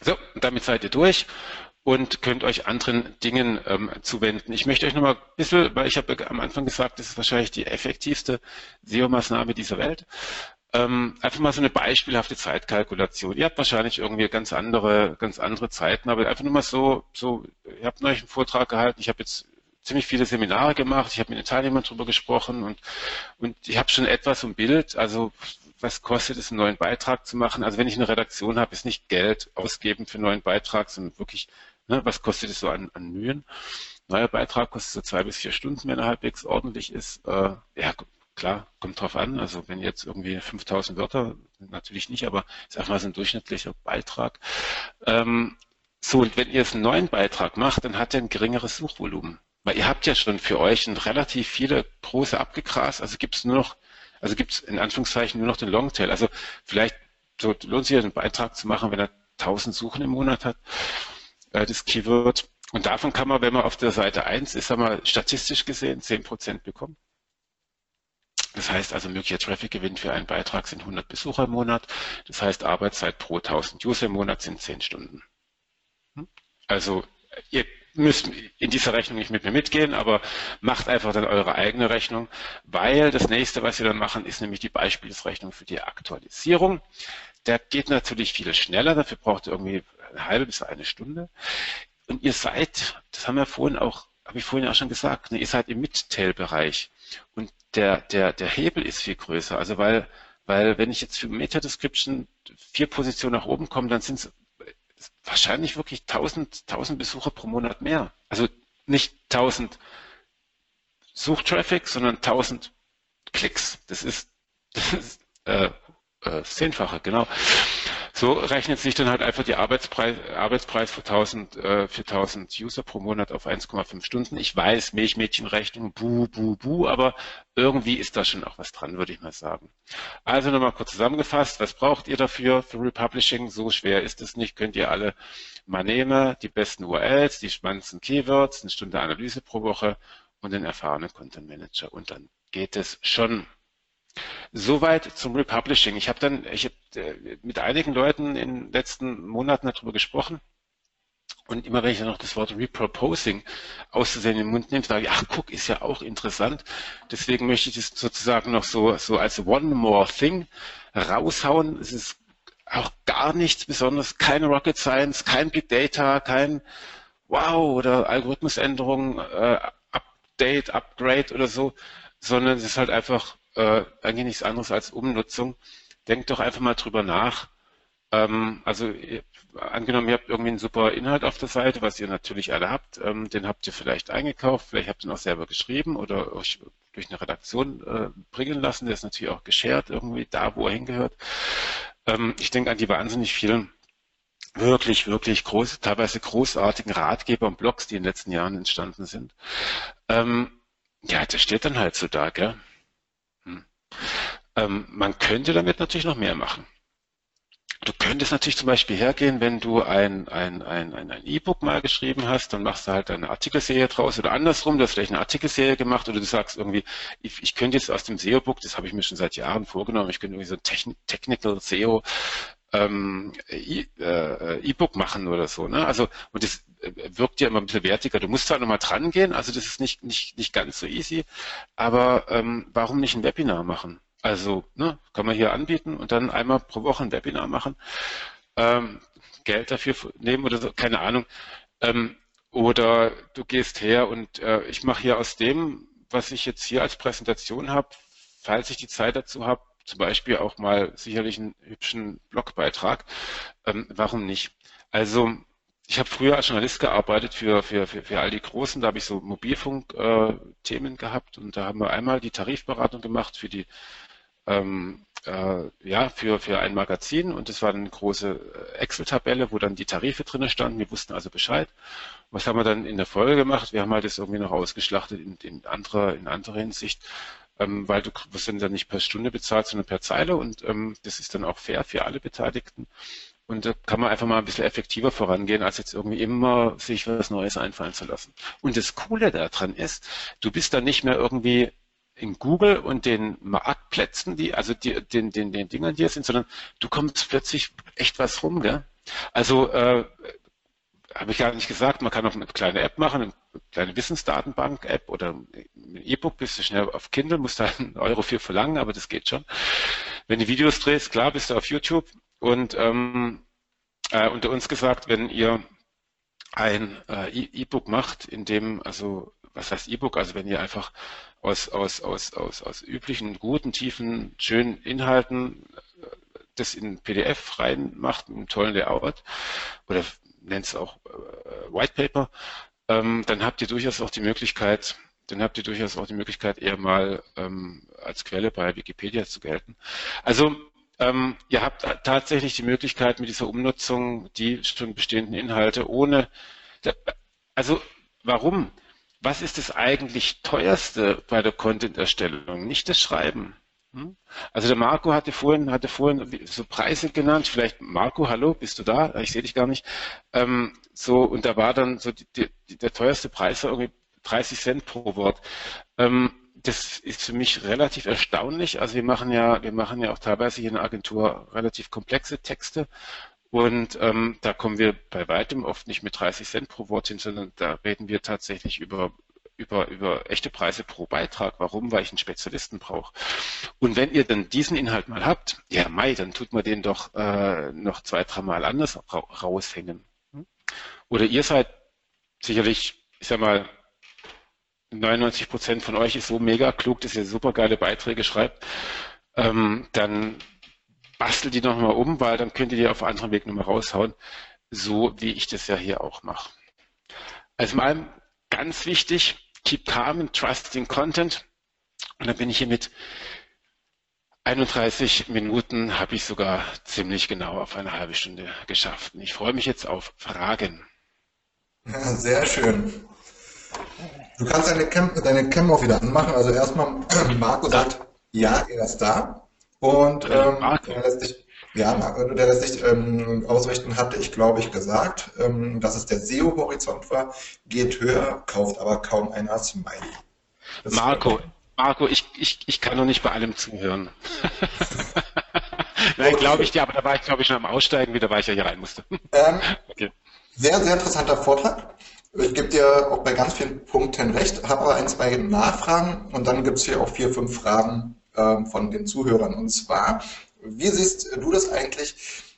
So, damit seid ihr durch und könnt euch anderen Dingen ähm, zuwenden. Ich möchte euch nochmal ein bisschen, weil ich habe am Anfang gesagt, das ist wahrscheinlich die effektivste SEO-Maßnahme dieser Welt. Ähm, einfach mal so eine beispielhafte Zeitkalkulation. Ihr habt wahrscheinlich irgendwie ganz andere, ganz andere Zeiten, aber einfach nur mal so, so, ihr habt neulich einen Vortrag gehalten, ich habe jetzt ziemlich viele Seminare gemacht, ich habe mit den Teilnehmern drüber gesprochen und, und ich habe schon etwas im Bild, also was kostet es, einen neuen Beitrag zu machen? Also wenn ich eine Redaktion habe, ist nicht Geld ausgeben für einen neuen Beitrag, sondern wirklich Ne, was kostet es so an, an Mühen? Neuer Beitrag kostet so zwei bis vier Stunden, wenn er halbwegs ordentlich ist. Äh, ja, klar, kommt drauf an. Also wenn jetzt irgendwie 5000 Wörter, natürlich nicht, aber ich sag mal so ein durchschnittlicher Beitrag. Ähm, so, und wenn ihr jetzt einen neuen Beitrag macht, dann hat er ein geringeres Suchvolumen. Weil ihr habt ja schon für euch relativ viele große abgegrast, also gibt es nur noch, also gibt es in Anführungszeichen nur noch den Longtail. Also vielleicht so lohnt sich einen Beitrag zu machen, wenn er 1000 Suchen im Monat hat äh, das Keyword. Und davon kann man, wenn man auf der Seite 1 ist, haben wir statistisch gesehen 10% bekommen. Das heißt also, möglicher Traffic-Gewinn für einen Beitrag sind 100 Besucher im Monat. Das heißt, Arbeitszeit pro 1000 User im Monat sind 10 Stunden. Hm? Also, ihr müsst in dieser Rechnung nicht mit mir mitgehen, aber macht einfach dann eure eigene Rechnung, weil das nächste, was wir dann machen, ist nämlich die Beispielsrechnung für die Aktualisierung. Der geht natürlich viel schneller, dafür braucht ihr irgendwie eine halbe bis eine Stunde. Und ihr seid, das haben wir vorhin auch, habe ich vorhin auch schon gesagt, ne, ihr seid im Mid-Tail-Bereich. Und der, der, der Hebel ist viel größer. Also weil, weil wenn ich jetzt für Meta-Description vier Positionen nach oben komme, dann sind es wahrscheinlich wirklich 1000, 1000 Besucher pro Monat mehr. Also nicht 1000 Suchtraffic, sondern 1000 Klicks. Das ist, das ist äh, äh, zehnfache, genau. So rechnet sich dann halt einfach die Arbeitspreis, Arbeitspreis für 1000, äh, für 1000 User pro Monat auf 1,5 Stunden. Ich weiß, Milchmädchenrechnung, buh, buh, buh, aber irgendwie ist da schon auch was dran, würde ich mal sagen. Also nochmal kurz zusammengefasst, was braucht ihr dafür für Republishing? So schwer ist es nicht, könnt ihr alle mal nehmen. Die besten URLs, die spannendsten Keywords, eine Stunde Analyse pro Woche und den erfahrenen Content Manager. Und dann geht es schon. Soweit zum Republishing. Ich habe dann, ich habe äh, mit einigen Leuten in den letzten Monaten darüber gesprochen. Und immer wenn ich dann noch das Wort Reproposing auszusehen in den Mund nehme, sage ich, ach guck, ist ja auch interessant. Deswegen möchte ich das sozusagen noch so, so als One More Thing raushauen. Es ist auch gar nichts Besonderes, keine Rocket Science, kein Big Data, kein wow, oder Algorithmusänderung, äh, Update, Upgrade oder so, sondern es ist halt einfach äh, eigentlich nichts anderes als Umnutzung. Denkt doch einfach mal drüber nach. Ähm, also angenommen, ihr habt irgendwie einen super Inhalt auf der Seite, was ihr natürlich alle habt, ähm, den habt ihr vielleicht eingekauft, vielleicht habt ihr ihn auch selber geschrieben oder euch durch eine Redaktion äh, bringen lassen. Der ist natürlich auch geshared irgendwie da, wo er hingehört. Ähm, ich denke an die wahnsinnig vielen wirklich, wirklich groß, teilweise großartigen Ratgeber und Blogs, die in den letzten Jahren entstanden sind. Ähm, ja, das steht dann halt so da, gell? Hm. Ähm, man könnte damit natürlich noch mehr machen. Du könntest natürlich zum Beispiel hergehen, wenn du ein ein ein ein E-Book mal geschrieben hast, dann machst du halt eine Artikelserie draus oder andersrum, du hast vielleicht eine Artikelserie gemacht oder du sagst irgendwie, ich, ich könnte jetzt aus dem SEO-Book, das habe ich mir schon seit Jahren vorgenommen, ich könnte irgendwie so ein Techn Technical SEO ähm, äh, E-Book machen oder so. Ne? Also und das äh, wirkt ja immer ein bisschen wertiger. Du musst da nochmal dran gehen, also das ist nicht nicht nicht ganz so easy. Aber ähm, warum nicht ein Webinar machen? Also ne, kann man hier anbieten und dann einmal pro Woche ein Webinar machen, ähm, Geld dafür nehmen oder so, keine Ahnung. Ähm, oder du gehst her und äh, ich mache hier aus dem, was ich jetzt hier als Präsentation habe, falls ich die Zeit dazu habe, zum Beispiel auch mal sicherlich einen hübschen Blogbeitrag. Ähm, warum nicht? Also ich habe früher als Journalist gearbeitet für, für, für, für all die Großen, da habe ich so Mobilfunk-Themen äh, gehabt und da haben wir einmal die Tarifberatung gemacht für die ähm, äh, ja, für, für ein Magazin und das war eine große äh, Excel-Tabelle, wo dann die Tarife drin standen. Wir wussten also Bescheid. Was haben wir dann in der Folge gemacht? Wir haben halt das irgendwie noch ausgeschlachtet in, in anderer, in anderer Hinsicht, ähm, weil du wirst dann nicht per Stunde bezahlt, sondern per Zeile und ähm, das ist dann auch fair für alle Beteiligten. Und da kann man einfach mal ein bisschen effektiver vorangehen, als jetzt irgendwie immer sich was Neues einfallen zu lassen. Und das Coole daran ist, du bist dann nicht mehr irgendwie in Google und den Marktplätzen, die, also die, den, den, den Dingern, die hier sind, sondern du kommst plötzlich echt was rum, gell? Also, äh, habe ich gar nicht gesagt, man kann auch eine kleine App machen, eine kleine Wissensdatenbank-App oder ein E-Book, bist du schnell auf Kindle, musst da einen Euro für verlangen, aber das geht schon. Wenn du Videos drehst, klar, bist du auf YouTube und ähm, äh, unter uns gesagt, wenn ihr ein äh, E-Book macht, in dem, also was heißt E-Book, also wenn ihr einfach aus, aus, aus, aus, aus üblichen, guten, tiefen, schönen Inhalten äh, das in PDF reinmacht, mit einem tollen Layout oder nennt es auch äh, White Paper, ähm, dann habt ihr durchaus auch die Möglichkeit, dann habt ihr durchaus auch die Möglichkeit, eher mal ähm, als Quelle bei Wikipedia zu gelten. Also ähm, ihr habt tatsächlich die Möglichkeit mit dieser Umnutzung die schon bestehenden Inhalte ohne, also warum? was ist das eigentlich teuerste bei der Content-Erstellung? Nicht das Schreiben. Hm? Also der Marco hatte vorhin, hatte vorhin so Preise genannt. Vielleicht Marco, hallo, bist du da? Ich sehe dich gar nicht. Ähm, so und da war dann so die, die, der teuerste Preis irgendwie 30 Cent pro Wort. Ähm, das ist für mich relativ erstaunlich. Also wir machen ja, wir machen ja auch teilweise hier in der Agentur relativ komplexe Texte und ähm, da kommen wir bei weitem oft nicht mit 30 Cent pro Wort hin, sondern da reden wir tatsächlich über über, über echte Preise pro Beitrag. Warum? Weil ich einen Spezialisten brauche. Und wenn ihr dann diesen Inhalt mal habt, ja Mai, dann tut man den doch äh, noch zwei, dreimal anders ra raushängen. Oder ihr seid sicherlich, ich sag mal, 99 Prozent von euch ist so mega klug, dass ihr super geile Beiträge schreibt, ähm, dann bastel die nochmal um, weil dann könnt ihr die auf anderen Weg nochmal raushauen, so wie ich das ja hier auch mache. Also mal ganz wichtig, keep calm and trusting content. Und dann bin ich hier mit 31 Minuten, habe ich sogar ziemlich genau auf eine halbe Stunde geschafft. Und ich freue mich jetzt auf Fragen. Ja, sehr schön. Du kannst deine Cam, deine Cam auch wieder anmachen. Also erstmal, Marco sagt, ja, er ist da. Und ähm, der lässt sich, ja, der lässt sich ähm, ausrichten, hatte ich, glaube ich, gesagt, ähm, dass es der SEO-Horizont war. Geht höher, kauft aber kaum einer Smiley. Das Marco, Marco, ich, ich, ich kann noch nicht bei allem zuhören. Nein, glaube ich dir, aber da war ich, glaube ich, schon am Aussteigen wieder, weil ich ja hier rein musste. Ähm, okay. Sehr, sehr interessanter Vortrag. Ich gebe dir auch bei ganz vielen Punkten recht, habe aber ein, zwei Nachfragen und dann gibt es hier auch vier, fünf Fragen, ähm, von den Zuhörern. Und zwar, wie siehst du das eigentlich?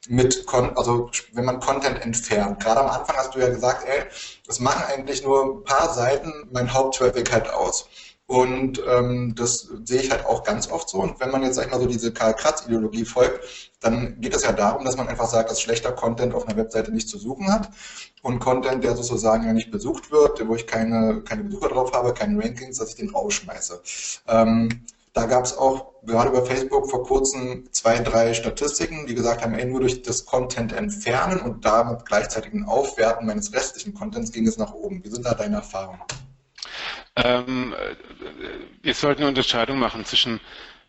mit, Con also wenn man Content entfernt. Gerade am Anfang hast du ja gesagt, ey, es machen eigentlich nur ein paar Seiten mein Haupttraffic halt aus. Und ähm, das sehe ich halt auch ganz oft so. Und wenn man jetzt, sag ich mal, so diese Karl-Kratz-Ideologie folgt, dann geht es ja darum, dass man einfach sagt, dass schlechter Content auf einer Webseite nicht zu suchen hat. Und Content, der sozusagen ja nicht besucht wird, wo ich keine, keine Besucher drauf habe, keine Rankings, dass ich den rausschmeiße. Ähm, da gab es auch gerade über Facebook vor kurzem zwei, drei Statistiken, die gesagt haben, ey, nur durch das Content entfernen und damit gleichzeitig ein Aufwerten meines restlichen Contents ging es nach oben. Wie sind da deine Erfahrungen? Ähm, wir sollten eine Unterscheidung machen zwischen,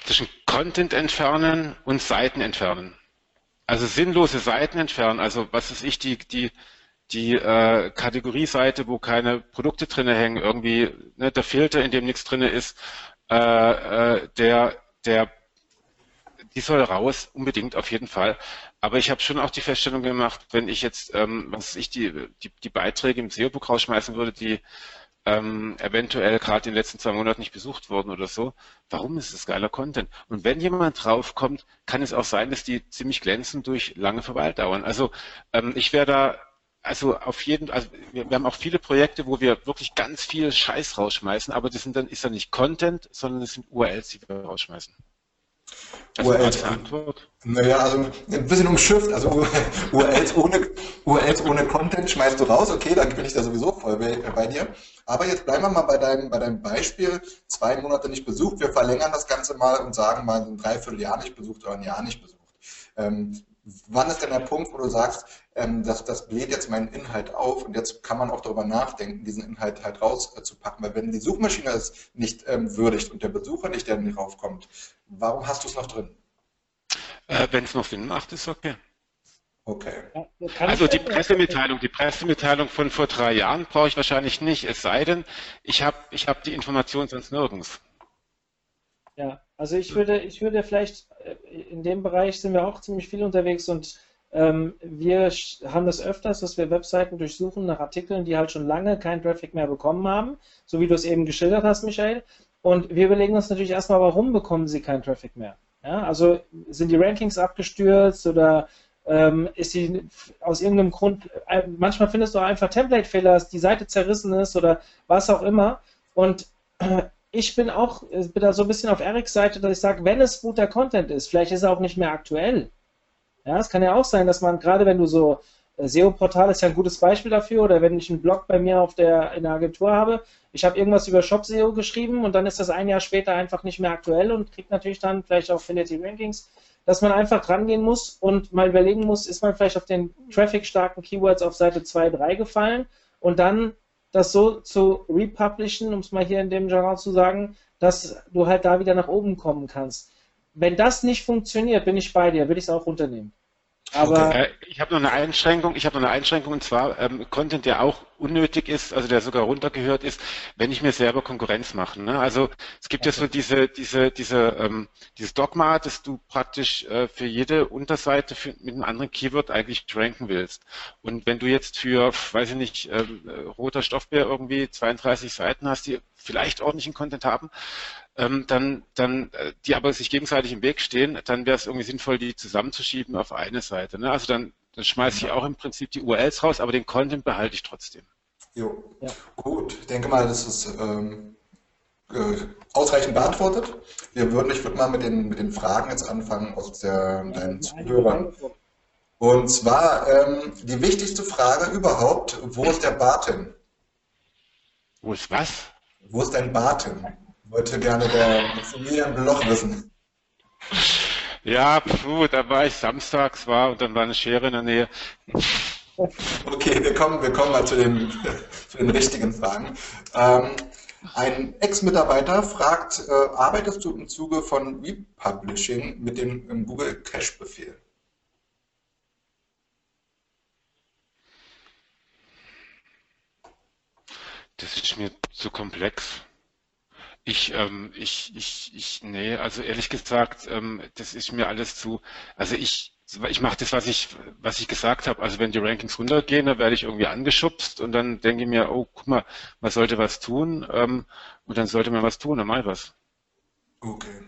zwischen Content entfernen und Seiten entfernen. Also sinnlose Seiten entfernen, also was ist ich, die, die, die äh, Kategorieseite, wo keine Produkte drin hängen, irgendwie ne, der Filter, in dem nichts drin ist, äh, äh, der, der, die soll raus, unbedingt auf jeden Fall. Aber ich habe schon auch die Feststellung gemacht, wenn ich jetzt, ähm, was ich die, die, die Beiträge im SEO-Buch rausschmeißen würde, die ähm, eventuell gerade in den letzten zwei Monaten nicht besucht wurden oder so. Warum ist das geiler Content? Und wenn jemand draufkommt, kann es auch sein, dass die ziemlich glänzen durch lange Verweildauern. Also ähm, ich wäre da also auf jeden, also wir, wir, haben auch viele Projekte, wo wir wirklich ganz viel Scheiß rausschmeißen, aber das sind dann ist dann nicht Content, sondern das sind URLs, die wir rausschmeißen. Also URLs. Antwort. Naja, also ein bisschen umschifft. Also URLs ohne, URLs ohne Content schmeißt du raus, okay, dann bin ich da sowieso voll bei, bei, dir. Aber jetzt bleiben wir mal bei deinem, bei deinem Beispiel. Zwei Monate nicht besucht. Wir verlängern das Ganze mal und sagen mal ein Dreivierteljahr nicht besucht oder ein Jahr nicht besucht. Ähm, wann ist denn der Punkt, wo du sagst, ähm, das, das bläht jetzt meinen Inhalt auf und jetzt kann man auch darüber nachdenken, diesen Inhalt halt rauszupacken. Weil wenn die Suchmaschine es nicht ähm, würdigt und der Besucher nicht, der nicht raufkommt, warum hast du es noch drin? Äh, wenn es noch Sinn macht, ist okay. Okay. also die Pressemitteilung, die Pressemitteilung von vor drei Jahren brauche ich wahrscheinlich nicht, es sei denn, ich habe ich hab die Information sonst nirgends. Ja, also ich würde, ich würde vielleicht, äh, in dem Bereich sind wir auch ziemlich viel unterwegs und wir haben das öfters, dass wir Webseiten durchsuchen nach Artikeln, die halt schon lange keinen Traffic mehr bekommen haben, so wie du es eben geschildert hast, Michael. Und wir überlegen uns natürlich erstmal, warum bekommen sie keinen Traffic mehr? Ja, also sind die Rankings abgestürzt oder ähm, ist sie aus irgendeinem Grund, äh, manchmal findest du auch einfach Template-Fehler, dass die Seite zerrissen ist oder was auch immer. Und ich bin auch, äh, bin da so ein bisschen auf Erics Seite, dass ich sage, wenn es guter Content ist, vielleicht ist er auch nicht mehr aktuell. Ja, es kann ja auch sein, dass man, gerade wenn du so, äh, SEO-Portal ist ja ein gutes Beispiel dafür, oder wenn ich einen Blog bei mir auf der, in der Agentur habe, ich habe irgendwas über Shop-SEO geschrieben und dann ist das ein Jahr später einfach nicht mehr aktuell und kriegt natürlich dann vielleicht auch Affinity Rankings, dass man einfach drangehen muss und mal überlegen muss, ist man vielleicht auf den traffic-starken Keywords auf Seite 2, 3 gefallen und dann das so zu republishen, um es mal hier in dem Genre zu sagen, dass du halt da wieder nach oben kommen kannst. Wenn das nicht funktioniert, bin ich bei dir, würde ich es auch runternehmen. Aber okay. Äh, ich habe noch eine Einschränkung. Ich habe noch eine Einschränkung und zwar ähm, Content, der auch unnötig ist, also der sogar runtergehört ist, wenn ich mir selber Konkurrenz mache. Ne? Also es gibt okay. ja so diese, diese, diese, ähm, dieses Dogma, dass du praktisch äh, für jede Unterseite für, mit einem anderen Keyword eigentlich ranken willst. Und wenn du jetzt für, weiß ich nicht, ähm, äh, roter Stoffbär irgendwie 32 Seiten hast, die vielleicht ordentlichen Content haben, ähm, dann, dann, äh, die aber sich gegenseitig im Weg stehen, dann wäre es irgendwie sinnvoll, die zusammenzuschieben auf eine Seite. Ne? Also dann, dann schmeiße ich auch im Prinzip die URLs raus, aber den Content behalte ich trotzdem. Jo, ja. gut. Ich denke mal, das ist ähm, äh, ausreichend beantwortet. Wir würden, ich würde mal mit den, mit den Fragen jetzt anfangen aus der, deinen Zuhörern. Und zwar ähm, die wichtigste Frage überhaupt, wo ist der Bart hin? Wo ist was? Wo ist dein Bart hin? Wollte gerne der Maximilian Bloch wissen. Ja, puh, da war ich samstags war und dann war eine Schere in der Nähe. Okay, wir kommen, wir kommen mal zu den, zu den richtigen Fragen. Ähm, ein Ex-Mitarbeiter fragt, äh, arbeitest du im Zuge von Republishing mit dem Google Cache-Befehl? Das ist mir zu komplex. Ich, ähm, ich, ich, ich, nee, also ehrlich gesagt, ähm, das ist mir alles zu, also ich, ich mache das, was ich, was ich gesagt habe. Also wenn die Rankings runtergehen, dann werde ich irgendwie angeschubst und dann denke ich mir, oh, guck mal, man sollte was tun ähm, und dann sollte man was tun, dann mal was. Okay.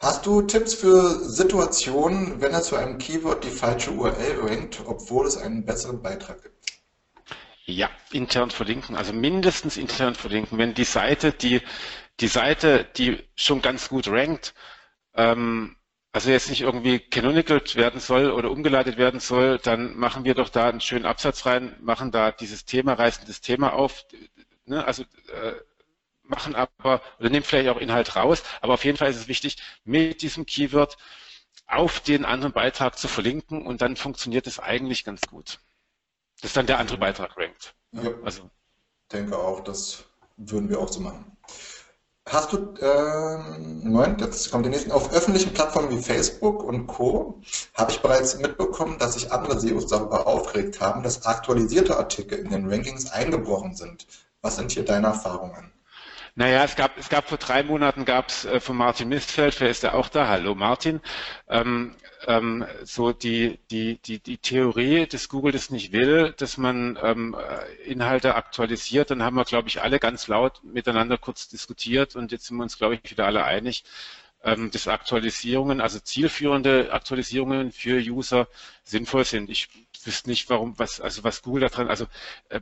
Hast du Tipps für Situationen, wenn er zu einem Keyword die falsche URL rankt, obwohl es einen besseren Beitrag gibt? Ja, intern verlinken, also mindestens intern verlinken. Wenn die Seite, die, die Seite, die schon ganz gut rankt, ähm, also jetzt nicht irgendwie canonicaled werden soll oder umgeleitet werden soll, dann machen wir doch da einen schönen Absatz rein, machen da dieses Thema, reißen das Thema auf, ne, also äh, machen aber, oder nehmen vielleicht auch Inhalt raus, aber auf jeden Fall ist es wichtig, mit diesem Keyword auf den anderen Beitrag zu verlinken und dann funktioniert es eigentlich ganz gut. Das ist dann der andere Beitrag rankt. Ja, also. denke auch, das würden wir auch so machen. Hast du, äh, Moment, jetzt kommt der nächste. Auf öffentlichen Plattformen wie Facebook und Co. habe ich bereits mitbekommen, dass sich andere SEOs darüber aufgeregt haben, dass aktualisierte Artikel in den Rankings eingebrochen sind. Was sind hier deine Erfahrungen? Naja, es gab, es gab vor drei Monaten gab es äh, von Martin Mistfeld, wer ist der auch da? Hallo Martin. Ähm, ähm, so die, die, die, die Theorie, dass Google das nicht will, dass man ähm, äh, Inhalte aktualisiert, dann haben wir, glaube ich, alle ganz laut miteinander kurz diskutiert und jetzt sind wir uns, glaube ich, wieder alle einig, ähm, dass Aktualisierungen, also zielführende Aktualisierungen für User sinnvoll sind. Ich wüsste nicht, warum, was, also was Google da dran, also äh,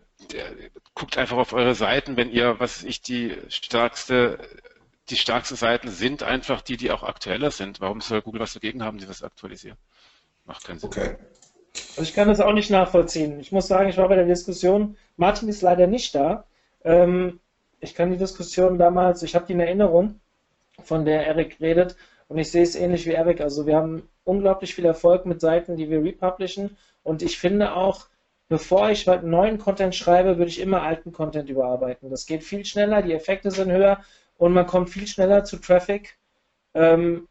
guckt einfach auf eure Seiten, wenn ihr, was ich die stärkste die stärksten Seiten sind einfach die, die auch aktueller sind. Warum soll Google was dagegen haben, die was aktualisieren? Macht keinen Sinn. Okay. Also ich kann das auch nicht nachvollziehen. Ich muss sagen, ich war bei der Diskussion, Martin ist leider nicht da. Ähm, ich kann die Diskussion damals, ich habe die in Erinnerung, von der Erik redet, und ich sehe es ähnlich wie Erik. Also wir haben unglaublich viel Erfolg mit Seiten, die wir republishen. Und ich finde auch, bevor ich neuen Content schreibe, würde ich immer alten Content überarbeiten. Das geht viel schneller, die Effekte sind höher und man kommt viel schneller zu Traffic, ähm,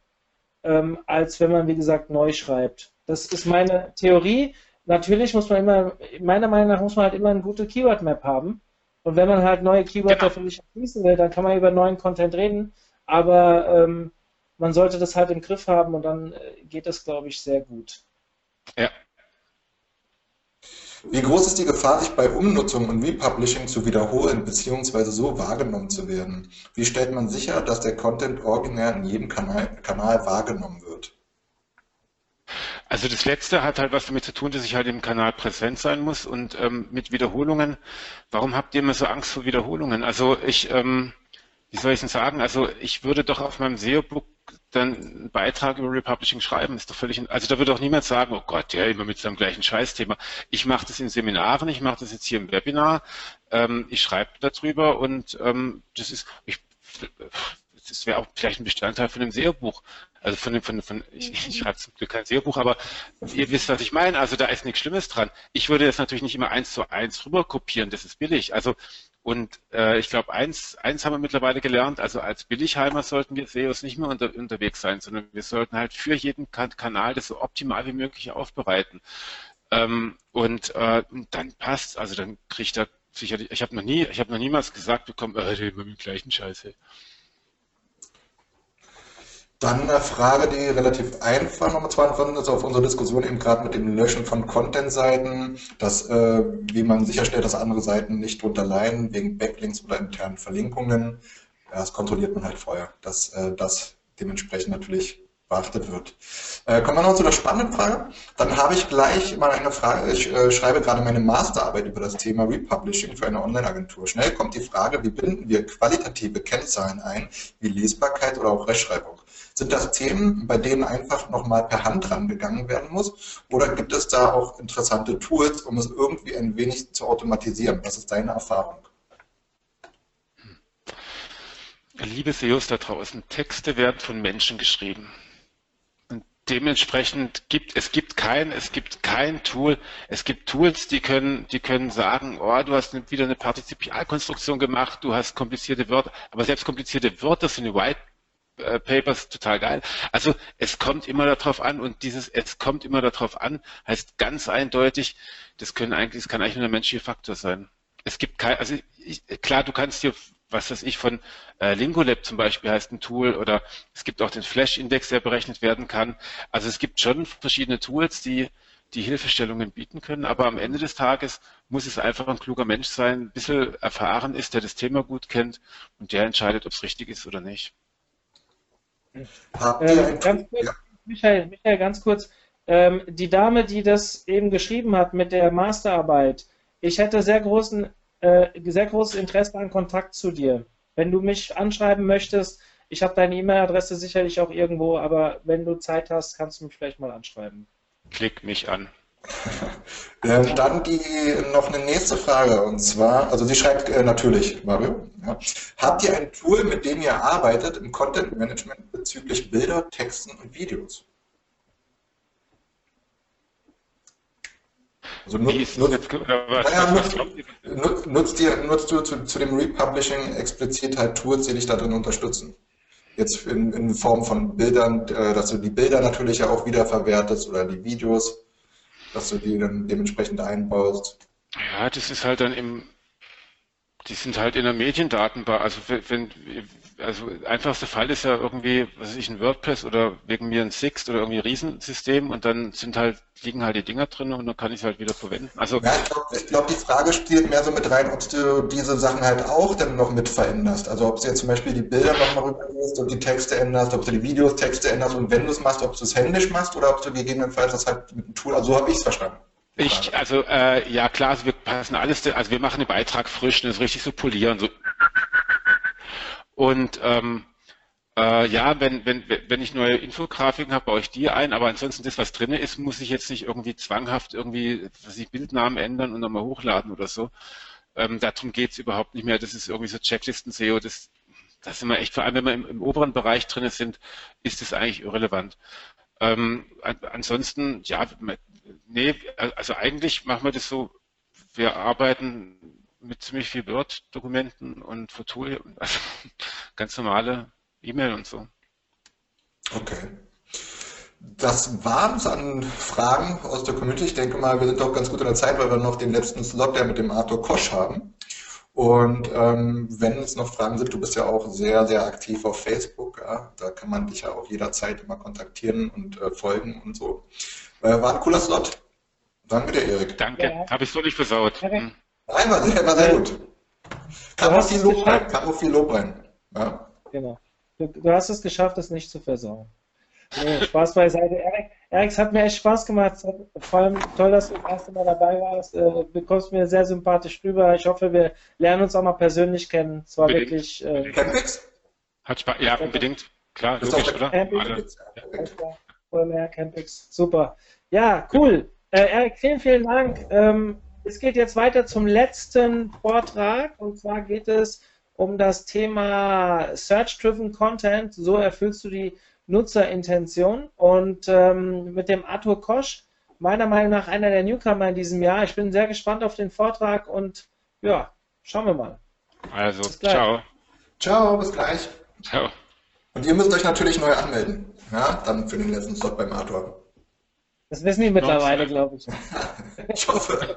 ähm, als wenn man, wie gesagt, neu schreibt. Das ist meine Theorie. Natürlich muss man immer, meiner Meinung nach, muss man halt immer eine gute Keyword-Map haben. Und wenn man halt neue Keywords genau. dafür nicht erschließen will, dann kann man über neuen Content reden. Aber ähm, man sollte das halt im Griff haben und dann äh, geht das, glaube ich, sehr gut. Ja, wie groß ist die Gefahr, sich bei Umnutzung und Republishing zu wiederholen bzw. so wahrgenommen zu werden? Wie stellt man sicher, dass der Content originär in jedem Kanal, Kanal wahrgenommen wird? Also das letzte hat halt was damit zu tun, dass ich halt im Kanal präsent sein muss und ähm, mit Wiederholungen. Warum habt ihr immer so Angst vor Wiederholungen? Also ich, ähm, wie soll ich denn sagen? Also ich würde doch auf meinem SEO-Book dann einen Beitrag über Republishing schreiben, ist doch völlig, also da würde auch niemand sagen, oh Gott, ja, immer mit seinem gleichen Scheißthema. Ich mache das in Seminaren, ich mache das jetzt hier im Webinar, ähm, ich schreibe darüber und ähm, das ist, ich, das wäre auch vielleicht ein Bestandteil von einem SEO-Buch. Also von dem, von, von ich, ich schreibe zum Glück kein SEO-Buch, aber ihr wisst, was ich meine. Also da ist nichts Schlimmes dran. Ich würde das natürlich nicht immer eins zu eins rüber kopieren, das ist billig. Also und äh, ich glaube, eins, eins haben wir mittlerweile gelernt, also als Billigheimer sollten wir SEOs nicht mehr unter, unterwegs sein, sondern wir sollten halt für jeden Kanal das so optimal wie möglich aufbereiten. Ähm, und äh, dann passt, also dann kriegt er sicherlich, ich habe noch nie, ich habe noch niemals gesagt bekommen, äh, immer mit dem gleichen Scheiße. Dann eine Frage, die relativ einfach nochmal zu beantworten ist, auf unserer Diskussion eben gerade mit dem Löschen von Content-Seiten, dass, äh, wie man sicherstellt, dass andere Seiten nicht drunter leiden, wegen Backlinks oder internen Verlinkungen. Das kontrolliert man halt vorher, dass äh, das dementsprechend natürlich beachtet wird. Äh, kommen wir noch zu der spannenden Frage. Dann habe ich gleich mal eine Frage. Ich äh, schreibe gerade meine Masterarbeit über das Thema Republishing für eine Online-Agentur. Schnell kommt die Frage, wie binden wir qualitative Kennzahlen ein, wie Lesbarkeit oder auch Rechtschreibung? Sind das Themen, bei denen einfach nochmal per Hand rangegangen werden muss? Oder gibt es da auch interessante Tools, um es irgendwie ein wenig zu automatisieren? Was ist deine Erfahrung? Liebe SEOs da draußen, Texte werden von Menschen geschrieben. Und dementsprechend gibt es gibt kein es gibt kein Tool. Es gibt Tools, die können die können sagen, oh, du hast wieder eine Partizipialkonstruktion gemacht, du hast komplizierte Wörter, aber selbst komplizierte Wörter sind White äh, Papers total geil. Also es kommt immer darauf an und dieses es kommt immer darauf an heißt ganz eindeutig, das können eigentlich, das kann eigentlich nur der menschliche Faktor sein. Es gibt kein, also ich, klar, du kannst dir was weiß ich, von äh, Lingolab zum Beispiel heißt ein Tool oder es gibt auch den Flash-Index, der berechnet werden kann. Also es gibt schon verschiedene Tools, die die Hilfestellungen bieten können, aber am Ende des Tages muss es einfach ein kluger Mensch sein, ein bisschen erfahren ist, der das Thema gut kennt und der entscheidet, ob es richtig ist oder nicht. Ähm, ganz kurz, ja. Michael, Michael, ganz kurz. Ähm, die Dame, die das eben geschrieben hat mit der Masterarbeit, ich hätte sehr, großen, äh, sehr großes Interesse an Kontakt zu dir. Wenn du mich anschreiben möchtest, ich habe deine E-Mail-Adresse sicherlich auch irgendwo, aber wenn du Zeit hast, kannst du mich vielleicht mal anschreiben. Klick mich an. Ähm, dann die, noch eine nächste Frage und zwar, also sie schreibt äh, natürlich, Mario, ja. habt ihr ein Tool, mit dem ihr arbeitet im Content Management bezüglich Bilder, Texten und Videos? Also nutzt, nutzt, naja, nutzt, nutzt, ihr, nutzt du zu, zu, dem Republishing explizit halt Tools, die dich darin unterstützen? Jetzt in, in Form von Bildern, äh, dass du die Bilder natürlich ja auch wiederverwertest oder die Videos dass du die dann dementsprechend einbaust. Ja, das ist halt dann im, die sind halt in der Mediendatenbank. Also wenn, also einfachste Fall ist ja irgendwie, was weiß ich, ein WordPress oder wegen mir ein Sixt oder irgendwie ein Riesensystem und dann sind halt, liegen halt die Dinger drin und dann kann ich es halt wieder verwenden. Also ja, ich glaube, glaub, die Frage spielt mehr so mit rein, ob du diese Sachen halt auch dann noch mit veränderst. Also ob du jetzt zum Beispiel die Bilder nochmal rübergehst und die Texte änderst, ob du die Videos, Texte änderst und wenn du es machst, ob du es händisch machst oder ob du gegebenenfalls das halt mit einem Tool, also so habe ich es verstanden. Ich, also äh, ja klar, also wir passen alles, also wir machen den Beitrag frisch, das richtig so polieren, so und ähm, äh, ja, wenn, wenn, wenn ich neue Infografiken habe, baue ich die ein, aber ansonsten das, was drin ist, muss ich jetzt nicht irgendwie zwanghaft irgendwie, was ich Bildnamen ändern und nochmal hochladen oder so. Ähm, darum geht's überhaupt nicht mehr. Das ist irgendwie so Checklisten-SEO, das, das sind wir echt, vor allem wenn wir im, im oberen Bereich drin sind, ist das eigentlich irrelevant. Ähm, ansonsten, ja, nee, also eigentlich machen wir das so, wir arbeiten mit ziemlich viel Word-Dokumenten und Fotolie, also ganz normale E-Mail und so. Okay. Das waren es an Fragen aus der Community. Ich denke mal, wir sind doch ganz gut in der Zeit, weil wir noch den letzten Slot ja mit dem Arthur Kosch haben. Und ähm, wenn es noch Fragen sind, du bist ja auch sehr, sehr aktiv auf Facebook. Ja? Da kann man dich ja auch jederzeit immer kontaktieren und äh, folgen und so. Äh, war ein cooler Slot. Danke dir, Erik. Danke. Ja. Habe ich so nicht versaut. Hm. Nein, war sehr, war sehr gut. Kann auch viel Lob rein. Kann auch viel Lob rein. Ja? Genau. Du, du, hast es geschafft, es nicht zu versauen. Nee, Spaß beiseite. Erik, Erik, es hat mir echt Spaß gemacht. Vor allem toll, dass du das erste Mal dabei warst. Äh, du kommst mir sehr sympathisch rüber. Ich hoffe, wir lernen uns auch mal persönlich kennen. Es war unbedingt. wirklich. Äh, Campix? Hat Spaß. Ja, unbedingt. Klar, logisch, oder? Campix. Alle. Campix. Super. Ja, cool. Äh, Erik, vielen, vielen Dank. Ähm, es geht jetzt weiter zum letzten Vortrag und zwar geht es um das Thema Search-Driven Content. So erfüllst du die Nutzerintention. Und ähm, mit dem Arthur Kosch, meiner Meinung nach einer der Newcomer in diesem Jahr. Ich bin sehr gespannt auf den Vortrag und ja, schauen wir mal. Also, ciao. Ciao, bis gleich. Ja. Und ihr müsst euch natürlich neu anmelden. Ja, dann für den letzten Slot beim Arthur. Das wissen wir mittlerweile, glaube ich. ich hoffe.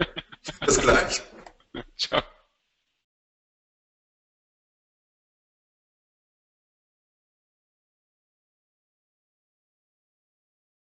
Bis gleich. Ciao.